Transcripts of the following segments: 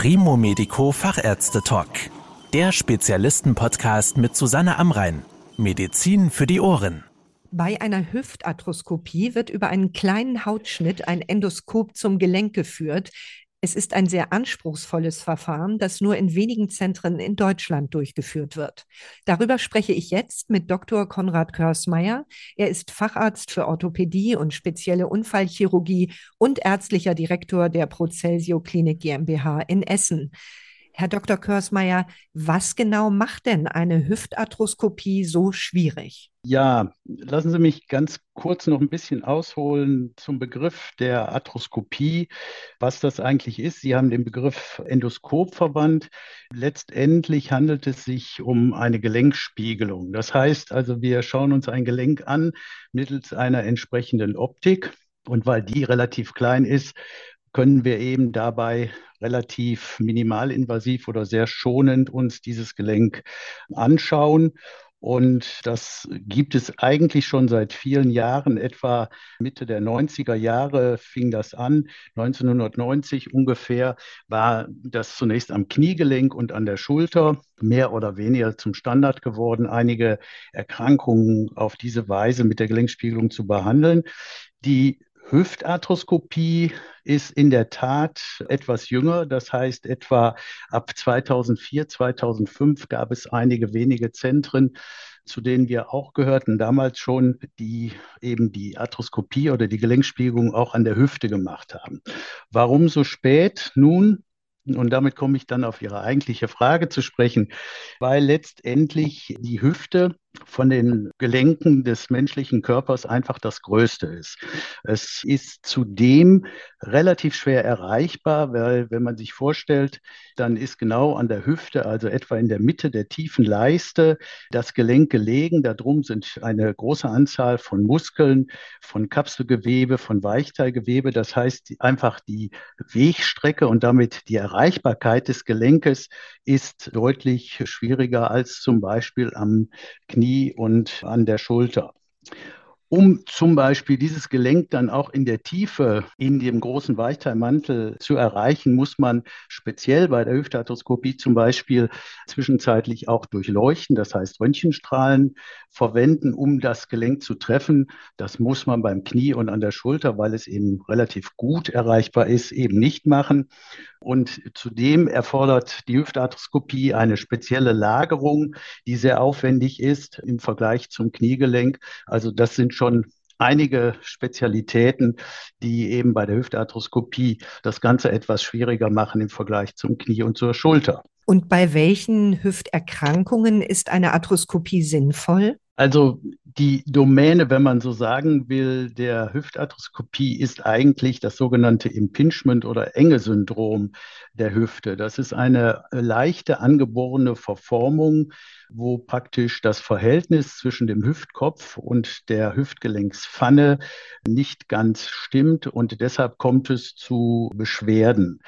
Primo Medico Fachärzte Talk. Der Spezialisten-Podcast mit Susanne Amrein. Medizin für die Ohren. Bei einer Hüftarthroskopie wird über einen kleinen Hautschnitt ein Endoskop zum Gelenk geführt. Es ist ein sehr anspruchsvolles Verfahren, das nur in wenigen Zentren in Deutschland durchgeführt wird. Darüber spreche ich jetzt mit Dr. Konrad Körsmeier. Er ist Facharzt für Orthopädie und spezielle Unfallchirurgie und ärztlicher Direktor der Procelsio Klinik GmbH in Essen. Herr Dr. Körsmeier, was genau macht denn eine Hüftarthroskopie so schwierig? Ja, lassen Sie mich ganz kurz noch ein bisschen ausholen zum Begriff der Arthroskopie, was das eigentlich ist. Sie haben den Begriff Endoskop verwandt. Letztendlich handelt es sich um eine Gelenkspiegelung. Das heißt also, wir schauen uns ein Gelenk an mittels einer entsprechenden Optik. Und weil die relativ klein ist, können wir eben dabei relativ minimalinvasiv oder sehr schonend uns dieses Gelenk anschauen. Und das gibt es eigentlich schon seit vielen Jahren, etwa Mitte der 90er Jahre fing das an. 1990 ungefähr war das zunächst am Kniegelenk und an der Schulter mehr oder weniger zum Standard geworden, einige Erkrankungen auf diese Weise mit der Gelenkspiegelung zu behandeln. Die Hüftarthroskopie ist in der Tat etwas jünger. Das heißt, etwa ab 2004, 2005 gab es einige wenige Zentren, zu denen wir auch gehörten, damals schon, die eben die Arthroskopie oder die Gelenkspiegelung auch an der Hüfte gemacht haben. Warum so spät? Nun, und damit komme ich dann auf Ihre eigentliche Frage zu sprechen, weil letztendlich die Hüfte von den Gelenken des menschlichen Körpers einfach das Größte ist. Es ist zudem relativ schwer erreichbar, weil wenn man sich vorstellt, dann ist genau an der Hüfte, also etwa in der Mitte der tiefen Leiste, das Gelenk gelegen. Darum sind eine große Anzahl von Muskeln, von Kapselgewebe, von Weichteilgewebe. Das heißt einfach die Wegstrecke und damit die Erreichbarkeit des Gelenkes ist deutlich schwieriger als zum Beispiel am Knie Knie und an der Schulter. Um zum Beispiel dieses Gelenk dann auch in der Tiefe in dem großen Weichteilmantel zu erreichen, muss man speziell bei der Hüftarthroskopie zum Beispiel zwischenzeitlich auch durchleuchten, das heißt Röntgenstrahlen verwenden, um das Gelenk zu treffen. Das muss man beim Knie und an der Schulter, weil es eben relativ gut erreichbar ist, eben nicht machen. Und zudem erfordert die Hüftarthroskopie eine spezielle Lagerung, die sehr aufwendig ist im Vergleich zum Kniegelenk. Also das sind schon einige Spezialitäten, die eben bei der Hüftarthroskopie das Ganze etwas schwieriger machen im Vergleich zum Knie und zur Schulter. Und bei welchen Hüfterkrankungen ist eine Arthroskopie sinnvoll? Also die Domäne, wenn man so sagen will, der Hüftarthroskopie ist eigentlich das sogenannte Impingement oder Enge-Syndrom der Hüfte. Das ist eine leichte angeborene Verformung wo praktisch das Verhältnis zwischen dem Hüftkopf und der Hüftgelenkspfanne nicht ganz stimmt und deshalb kommt es zu Beschwerden.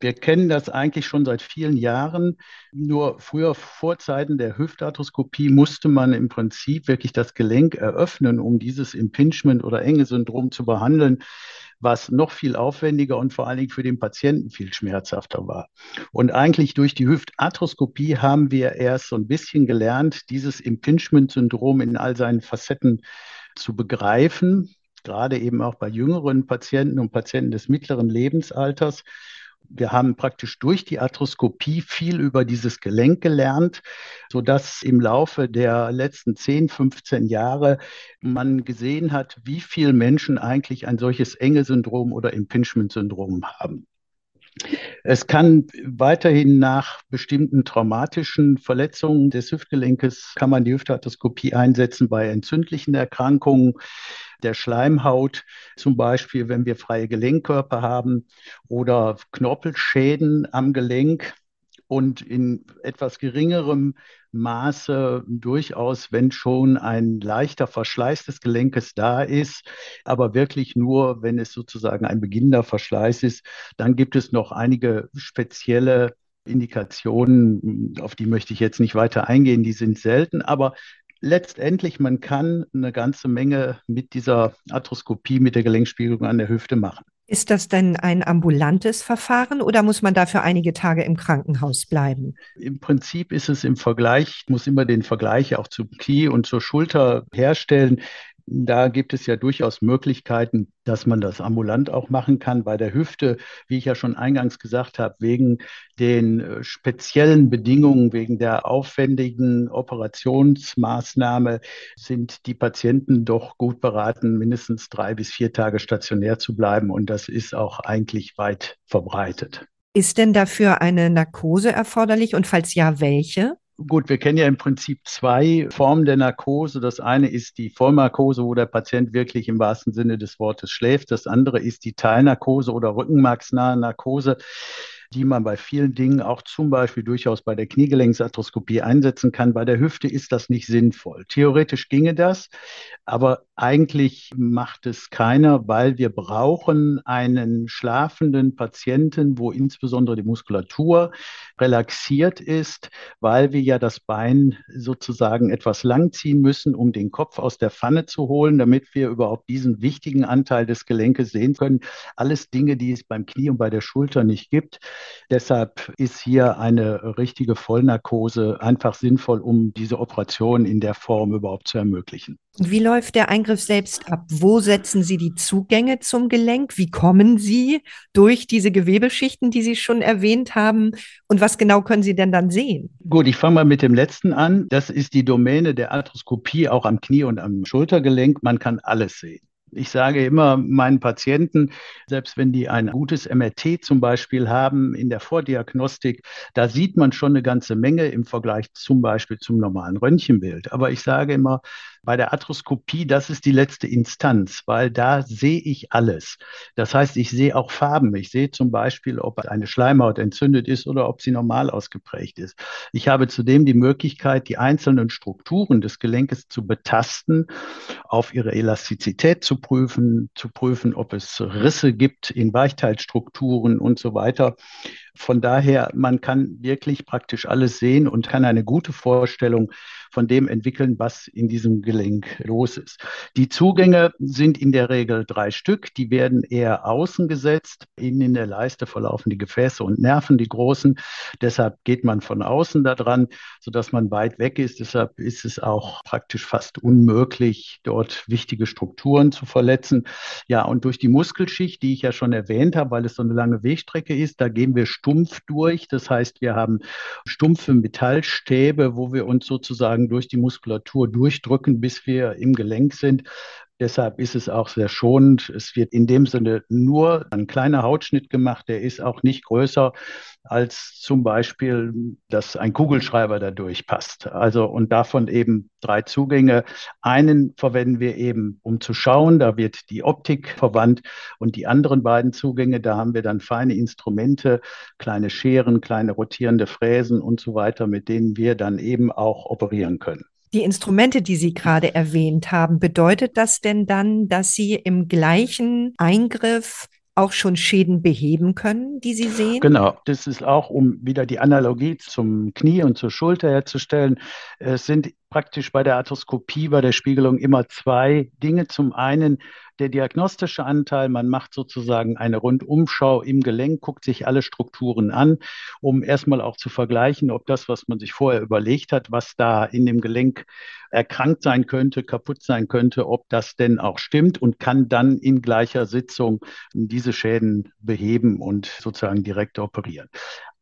Wir kennen das eigentlich schon seit vielen Jahren. Nur früher vor Zeiten der Hüftarthroskopie musste man im Prinzip wirklich das Gelenk eröffnen, um dieses Impingement oder Enge-Syndrom zu behandeln was noch viel aufwendiger und vor allen Dingen für den Patienten viel schmerzhafter war. Und eigentlich durch die Hüftarthroskopie haben wir erst so ein bisschen gelernt, dieses Impingement-Syndrom in all seinen Facetten zu begreifen, gerade eben auch bei jüngeren Patienten und Patienten des mittleren Lebensalters wir haben praktisch durch die Arthroskopie viel über dieses Gelenk gelernt, sodass im Laufe der letzten 10, 15 Jahre man gesehen hat, wie viele Menschen eigentlich ein solches Enge-Syndrom oder Impingement-Syndrom haben. Es kann weiterhin nach bestimmten traumatischen Verletzungen des Hüftgelenkes kann man die Hüftarthroskopie einsetzen bei entzündlichen Erkrankungen der Schleimhaut, zum Beispiel wenn wir freie Gelenkkörper haben oder Knorpelschäden am Gelenk. Und in etwas geringerem Maße durchaus, wenn schon ein leichter Verschleiß des Gelenkes da ist, aber wirklich nur, wenn es sozusagen ein beginnender Verschleiß ist, dann gibt es noch einige spezielle Indikationen, auf die möchte ich jetzt nicht weiter eingehen, die sind selten, aber letztendlich, man kann eine ganze Menge mit dieser Arthroskopie, mit der Gelenkspiegelung an der Hüfte machen. Ist das denn ein ambulantes Verfahren oder muss man dafür einige Tage im Krankenhaus bleiben? Im Prinzip ist es im Vergleich, muss immer den Vergleich auch zum Knie und zur Schulter herstellen. Da gibt es ja durchaus Möglichkeiten, dass man das ambulant auch machen kann. Bei der Hüfte, wie ich ja schon eingangs gesagt habe, wegen den äh, speziellen Bedingungen, wegen der aufwendigen Operationsmaßnahme sind die Patienten doch gut beraten, mindestens drei bis vier Tage stationär zu bleiben. Und das ist auch eigentlich weit verbreitet. Ist denn dafür eine Narkose erforderlich und falls ja, welche? Gut, wir kennen ja im Prinzip zwei Formen der Narkose. Das eine ist die Vollnarkose, wo der Patient wirklich im wahrsten Sinne des Wortes schläft. Das andere ist die Teilnarkose oder rückenmarksnahe Narkose die man bei vielen Dingen auch zum Beispiel durchaus bei der Kniegelenksarthroskopie einsetzen kann. Bei der Hüfte ist das nicht sinnvoll. Theoretisch ginge das, aber eigentlich macht es keiner, weil wir brauchen einen schlafenden Patienten, wo insbesondere die Muskulatur relaxiert ist, weil wir ja das Bein sozusagen etwas langziehen müssen, um den Kopf aus der Pfanne zu holen, damit wir überhaupt diesen wichtigen Anteil des Gelenkes sehen können. Alles Dinge, die es beim Knie und bei der Schulter nicht gibt. Deshalb ist hier eine richtige Vollnarkose einfach sinnvoll, um diese Operation in der Form überhaupt zu ermöglichen. Wie läuft der Eingriff selbst ab? Wo setzen Sie die Zugänge zum Gelenk? Wie kommen Sie durch diese Gewebeschichten, die Sie schon erwähnt haben? Und was genau können Sie denn dann sehen? Gut, ich fange mal mit dem letzten an. Das ist die Domäne der Arthroskopie, auch am Knie und am Schultergelenk. Man kann alles sehen. Ich sage immer meinen Patienten, selbst wenn die ein gutes MRT zum Beispiel haben in der Vordiagnostik, da sieht man schon eine ganze Menge im Vergleich zum Beispiel zum normalen Röntgenbild. Aber ich sage immer, bei der Arthroskopie, das ist die letzte Instanz, weil da sehe ich alles. Das heißt, ich sehe auch Farben. Ich sehe zum Beispiel, ob eine Schleimhaut entzündet ist oder ob sie normal ausgeprägt ist. Ich habe zudem die Möglichkeit, die einzelnen Strukturen des Gelenkes zu betasten, auf ihre Elastizität zu prüfen, zu prüfen, ob es Risse gibt in Weichteilstrukturen und so weiter. Von daher, man kann wirklich praktisch alles sehen und kann eine gute Vorstellung von dem entwickeln, was in diesem Gelenk los ist. Die Zugänge sind in der Regel drei Stück. Die werden eher außen gesetzt. Innen in der Leiste verlaufen die Gefäße und Nerven, die großen. Deshalb geht man von außen da dran, sodass man weit weg ist. Deshalb ist es auch praktisch fast unmöglich, dort wichtige Strukturen zu verletzen. Ja, und durch die Muskelschicht, die ich ja schon erwähnt habe, weil es so eine lange Wegstrecke ist, da gehen wir stumpf durch. Das heißt, wir haben stumpfe Metallstäbe, wo wir uns sozusagen durch die Muskulatur durchdrücken, bis wir im Gelenk sind. Deshalb ist es auch sehr schonend. Es wird in dem Sinne nur ein kleiner Hautschnitt gemacht, der ist auch nicht größer als zum Beispiel, dass ein Kugelschreiber da durchpasst. Also und davon eben drei Zugänge. Einen verwenden wir eben, um zu schauen, da wird die Optik verwandt und die anderen beiden Zugänge, da haben wir dann feine Instrumente, kleine Scheren, kleine rotierende Fräsen und so weiter, mit denen wir dann eben auch operieren können. Die Instrumente, die Sie gerade erwähnt haben, bedeutet das denn dann, dass Sie im gleichen Eingriff auch schon Schäden beheben können, die Sie sehen? Genau, das ist auch, um wieder die Analogie zum Knie und zur Schulter herzustellen. Es sind praktisch bei der Arthroskopie, bei der Spiegelung immer zwei Dinge. Zum einen der diagnostische Anteil, man macht sozusagen eine Rundumschau im Gelenk, guckt sich alle Strukturen an, um erstmal auch zu vergleichen, ob das, was man sich vorher überlegt hat, was da in dem Gelenk erkrankt sein könnte, kaputt sein könnte, ob das denn auch stimmt und kann dann in gleicher Sitzung diese Schäden beheben und sozusagen direkt operieren.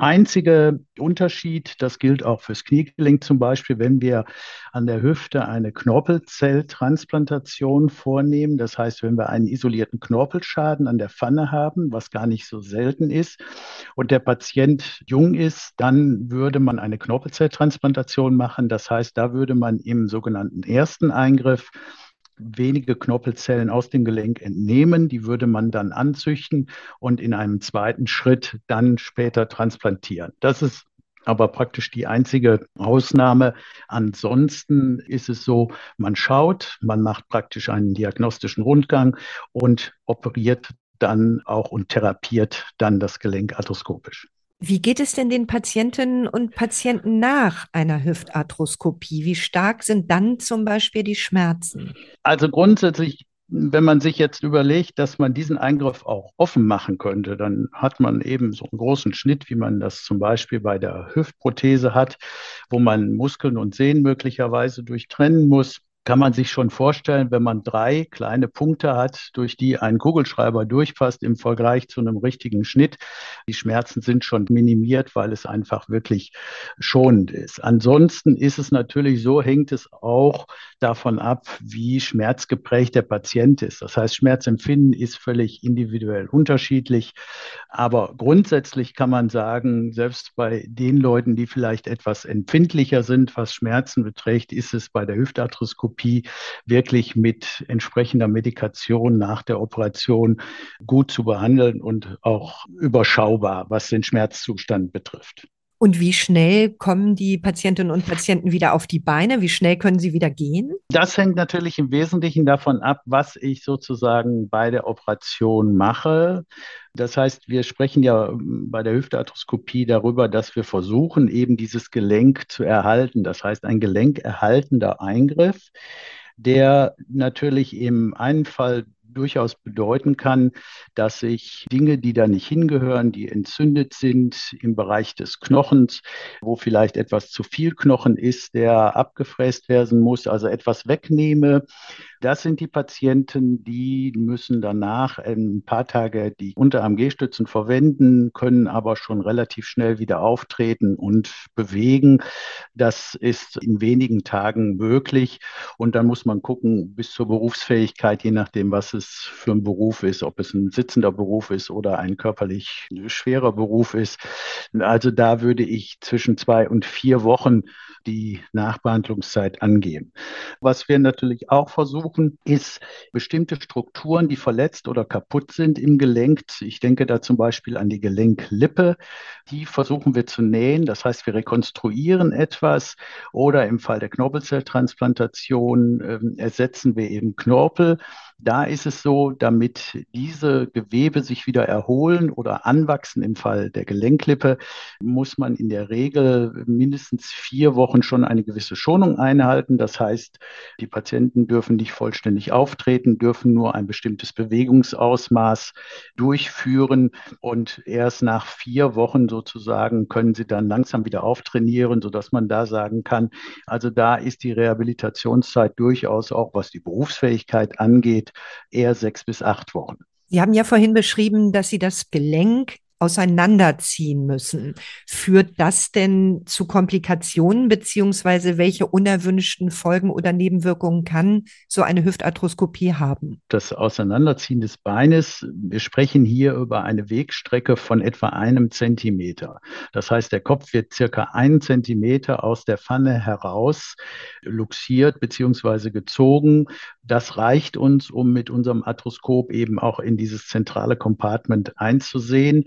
Einziger Unterschied, das gilt auch fürs Kniegelenk zum Beispiel, wenn wir an der Hüfte eine Knorpelzelltransplantation vornehmen. Das heißt, wenn wir einen isolierten Knorpelschaden an der Pfanne haben, was gar nicht so selten ist, und der Patient jung ist, dann würde man eine Knorpelzelltransplantation machen. Das heißt, da würde man im sogenannten ersten Eingriff wenige Knorpelzellen aus dem Gelenk entnehmen. Die würde man dann anzüchten und in einem zweiten Schritt dann später transplantieren. Das ist aber praktisch die einzige Ausnahme. Ansonsten ist es so, man schaut, man macht praktisch einen diagnostischen Rundgang und operiert dann auch und therapiert dann das Gelenk arthroskopisch. Wie geht es denn den Patientinnen und Patienten nach einer Hüftarthroskopie? Wie stark sind dann zum Beispiel die Schmerzen? Also grundsätzlich wenn man sich jetzt überlegt, dass man diesen Eingriff auch offen machen könnte, dann hat man eben so einen großen Schnitt, wie man das zum Beispiel bei der Hüftprothese hat, wo man Muskeln und Sehnen möglicherweise durchtrennen muss kann man sich schon vorstellen, wenn man drei kleine Punkte hat, durch die ein Kugelschreiber durchpasst im Vergleich zu einem richtigen Schnitt. Die Schmerzen sind schon minimiert, weil es einfach wirklich schonend ist. Ansonsten ist es natürlich so, hängt es auch davon ab, wie schmerzgeprägt der Patient ist. Das heißt, Schmerzempfinden ist völlig individuell unterschiedlich. Aber grundsätzlich kann man sagen, selbst bei den Leuten, die vielleicht etwas empfindlicher sind, was Schmerzen beträgt, ist es bei der Hüftarthroskopie wirklich mit entsprechender Medikation nach der Operation gut zu behandeln und auch überschaubar, was den Schmerzzustand betrifft. Und wie schnell kommen die Patientinnen und Patienten wieder auf die Beine? Wie schnell können sie wieder gehen? Das hängt natürlich im Wesentlichen davon ab, was ich sozusagen bei der Operation mache. Das heißt, wir sprechen ja ähm, bei der Hüftarthroskopie darüber, dass wir versuchen, eben dieses Gelenk zu erhalten. Das heißt, ein gelenkerhaltender Eingriff, der natürlich im einen Fall durchaus bedeuten kann, dass sich Dinge, die da nicht hingehören, die entzündet sind im Bereich des Knochens, wo vielleicht etwas zu viel Knochen ist, der abgefräst werden muss, also etwas wegnehme, das sind die Patienten, die müssen danach ein paar Tage die Unterarm-G-Stützen verwenden, können aber schon relativ schnell wieder auftreten und bewegen. Das ist in wenigen Tagen möglich. Und dann muss man gucken, bis zur Berufsfähigkeit, je nachdem, was es für ein Beruf ist, ob es ein sitzender Beruf ist oder ein körperlich schwerer Beruf ist. Also da würde ich zwischen zwei und vier Wochen die Nachbehandlungszeit angeben. Was wir natürlich auch versuchen, ist bestimmte Strukturen, die verletzt oder kaputt sind im Gelenk. Ich denke da zum Beispiel an die Gelenklippe. Die versuchen wir zu nähen. Das heißt, wir rekonstruieren etwas oder im Fall der Knorpelzelltransplantation äh, ersetzen wir eben Knorpel. Da ist es so, damit diese Gewebe sich wieder erholen oder anwachsen im Fall der Gelenklippe, muss man in der Regel mindestens vier Wochen schon eine gewisse Schonung einhalten. Das heißt, die Patienten dürfen nicht vollständig auftreten, dürfen nur ein bestimmtes Bewegungsausmaß durchführen und erst nach vier Wochen sozusagen können sie dann langsam wieder auftrainieren, sodass man da sagen kann, also da ist die Rehabilitationszeit durchaus auch, was die Berufsfähigkeit angeht, eher sechs bis acht Wochen. Sie haben ja vorhin beschrieben, dass Sie das Gelenk auseinanderziehen müssen. Führt das denn zu Komplikationen beziehungsweise welche unerwünschten Folgen oder Nebenwirkungen kann so eine Hüftarthroskopie haben? Das Auseinanderziehen des Beines, wir sprechen hier über eine Wegstrecke von etwa einem Zentimeter. Das heißt, der Kopf wird circa einen Zentimeter aus der Pfanne heraus luxiert beziehungsweise gezogen. Das reicht uns, um mit unserem Arthroskop eben auch in dieses zentrale Compartment einzusehen.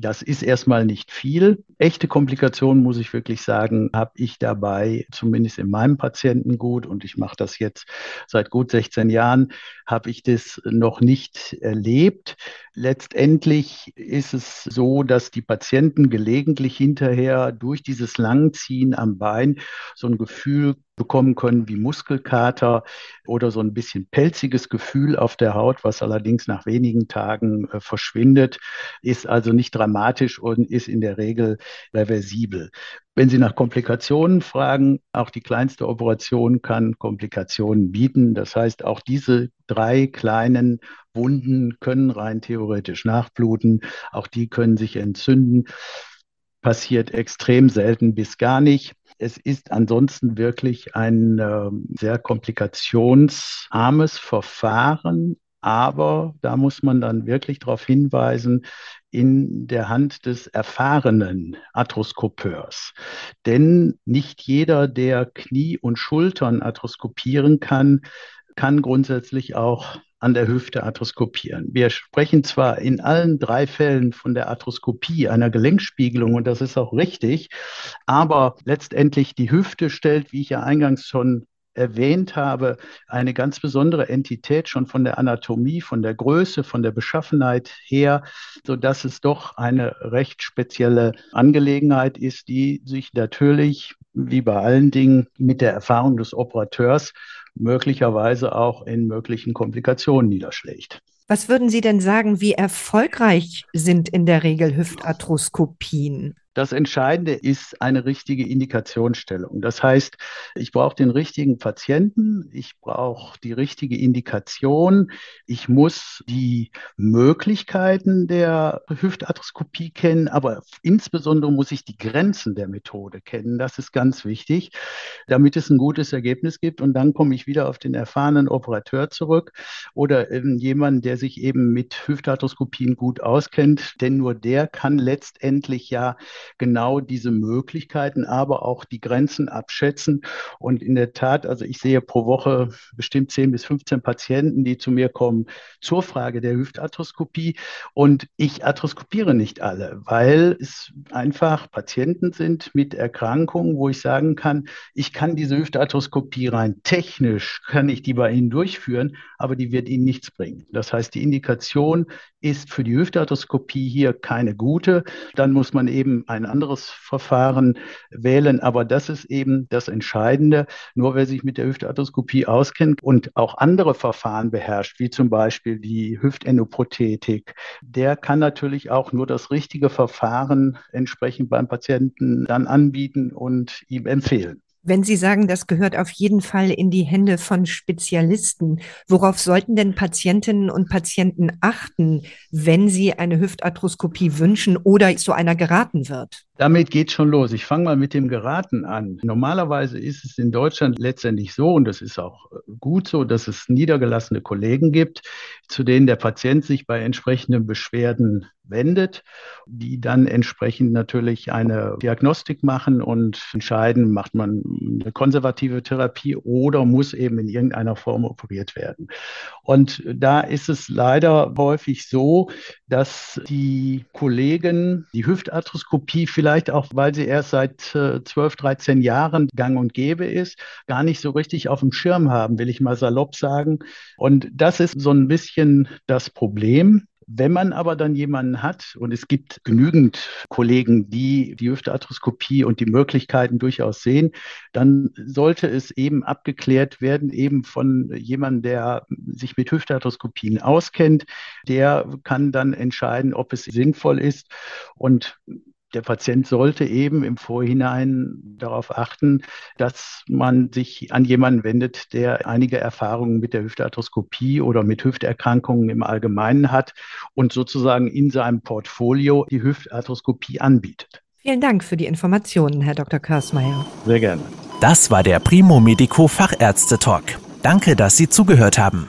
Das ist erstmal nicht viel. Echte Komplikationen, muss ich wirklich sagen, habe ich dabei, zumindest in meinem Patientengut, und ich mache das jetzt seit gut 16 Jahren, habe ich das noch nicht erlebt. Letztendlich ist es so, dass die Patienten gelegentlich hinterher durch dieses Langziehen am Bein so ein Gefühl bekommen können wie Muskelkater oder so ein bisschen pelziges Gefühl auf der Haut, was allerdings nach wenigen Tagen äh, verschwindet, ist also nicht dramatisch und ist in der Regel reversibel. Wenn Sie nach Komplikationen fragen, auch die kleinste Operation kann Komplikationen bieten. Das heißt, auch diese drei kleinen Wunden können rein theoretisch nachbluten. Auch die können sich entzünden. Passiert extrem selten bis gar nicht. Es ist ansonsten wirklich ein äh, sehr komplikationsarmes Verfahren, aber da muss man dann wirklich darauf hinweisen, in der Hand des erfahrenen Arthroskopeurs. Denn nicht jeder, der Knie und Schultern arthroskopieren kann, kann grundsätzlich auch an der Hüfte arthroskopieren. Wir sprechen zwar in allen drei Fällen von der Arthroskopie, einer Gelenkspiegelung, und das ist auch richtig, aber letztendlich die Hüfte stellt, wie ich ja eingangs schon erwähnt habe, eine ganz besondere Entität schon von der Anatomie, von der Größe, von der Beschaffenheit her, so dass es doch eine recht spezielle Angelegenheit ist, die sich natürlich wie bei allen Dingen mit der Erfahrung des Operateurs möglicherweise auch in möglichen Komplikationen niederschlägt. Was würden Sie denn sagen, wie erfolgreich sind in der Regel Hüftarthroskopien? Das Entscheidende ist eine richtige Indikationsstellung. Das heißt, ich brauche den richtigen Patienten, ich brauche die richtige Indikation, ich muss die Möglichkeiten der Hüftarthroskopie kennen, aber insbesondere muss ich die Grenzen der Methode kennen. Das ist ganz wichtig, damit es ein gutes Ergebnis gibt. Und dann komme ich wieder auf den erfahrenen Operateur zurück oder jemanden, der sich eben mit Hüftarthroskopien gut auskennt, denn nur der kann letztendlich ja genau diese Möglichkeiten, aber auch die Grenzen abschätzen. Und in der Tat, also ich sehe pro Woche bestimmt 10 bis 15 Patienten, die zu mir kommen zur Frage der Hüftarthroskopie. Und ich arthroskopiere nicht alle, weil es einfach Patienten sind mit Erkrankungen, wo ich sagen kann, ich kann diese Hüftarthroskopie rein technisch, kann ich die bei Ihnen durchführen, aber die wird Ihnen nichts bringen. Das heißt, die Indikation ist für die Hüftarthroskopie hier keine gute. Dann muss man eben ein anderes Verfahren wählen. Aber das ist eben das Entscheidende. Nur wer sich mit der Hüftarthroskopie auskennt und auch andere Verfahren beherrscht, wie zum Beispiel die Hüftendoprothetik, der kann natürlich auch nur das richtige Verfahren entsprechend beim Patienten dann anbieten und ihm empfehlen. Wenn Sie sagen, das gehört auf jeden Fall in die Hände von Spezialisten, worauf sollten denn Patientinnen und Patienten achten, wenn sie eine Hüftarthroskopie wünschen oder zu einer geraten wird? Damit geht schon los. Ich fange mal mit dem Geraten an. Normalerweise ist es in Deutschland letztendlich so, und das ist auch gut so, dass es niedergelassene Kollegen gibt, zu denen der Patient sich bei entsprechenden Beschwerden wendet, die dann entsprechend natürlich eine Diagnostik machen und entscheiden, macht man eine konservative Therapie oder muss eben in irgendeiner Form operiert werden. Und da ist es leider häufig so, dass die Kollegen die Hüftarthroskopie vielleicht auch, weil sie erst seit 12, äh, 13 Jahren gang und gäbe ist, gar nicht so richtig auf dem Schirm haben, will ich mal salopp sagen. Und das ist so ein bisschen das Problem. Wenn man aber dann jemanden hat, und es gibt genügend Kollegen, die die Hüftarthroskopie und die Möglichkeiten durchaus sehen, dann sollte es eben abgeklärt werden, eben von jemandem, der sich mit Hüftarthroskopien auskennt. Der kann dann entscheiden, ob es sinnvoll ist. Und der Patient sollte eben im Vorhinein darauf achten, dass man sich an jemanden wendet, der einige Erfahrungen mit der Hüftarthroskopie oder mit Hüfterkrankungen im Allgemeinen hat und sozusagen in seinem Portfolio die Hüftarthroskopie anbietet. Vielen Dank für die Informationen, Herr Dr. Körsmeier. Sehr gerne. Das war der Primo Medico Fachärzte Talk. Danke, dass Sie zugehört haben.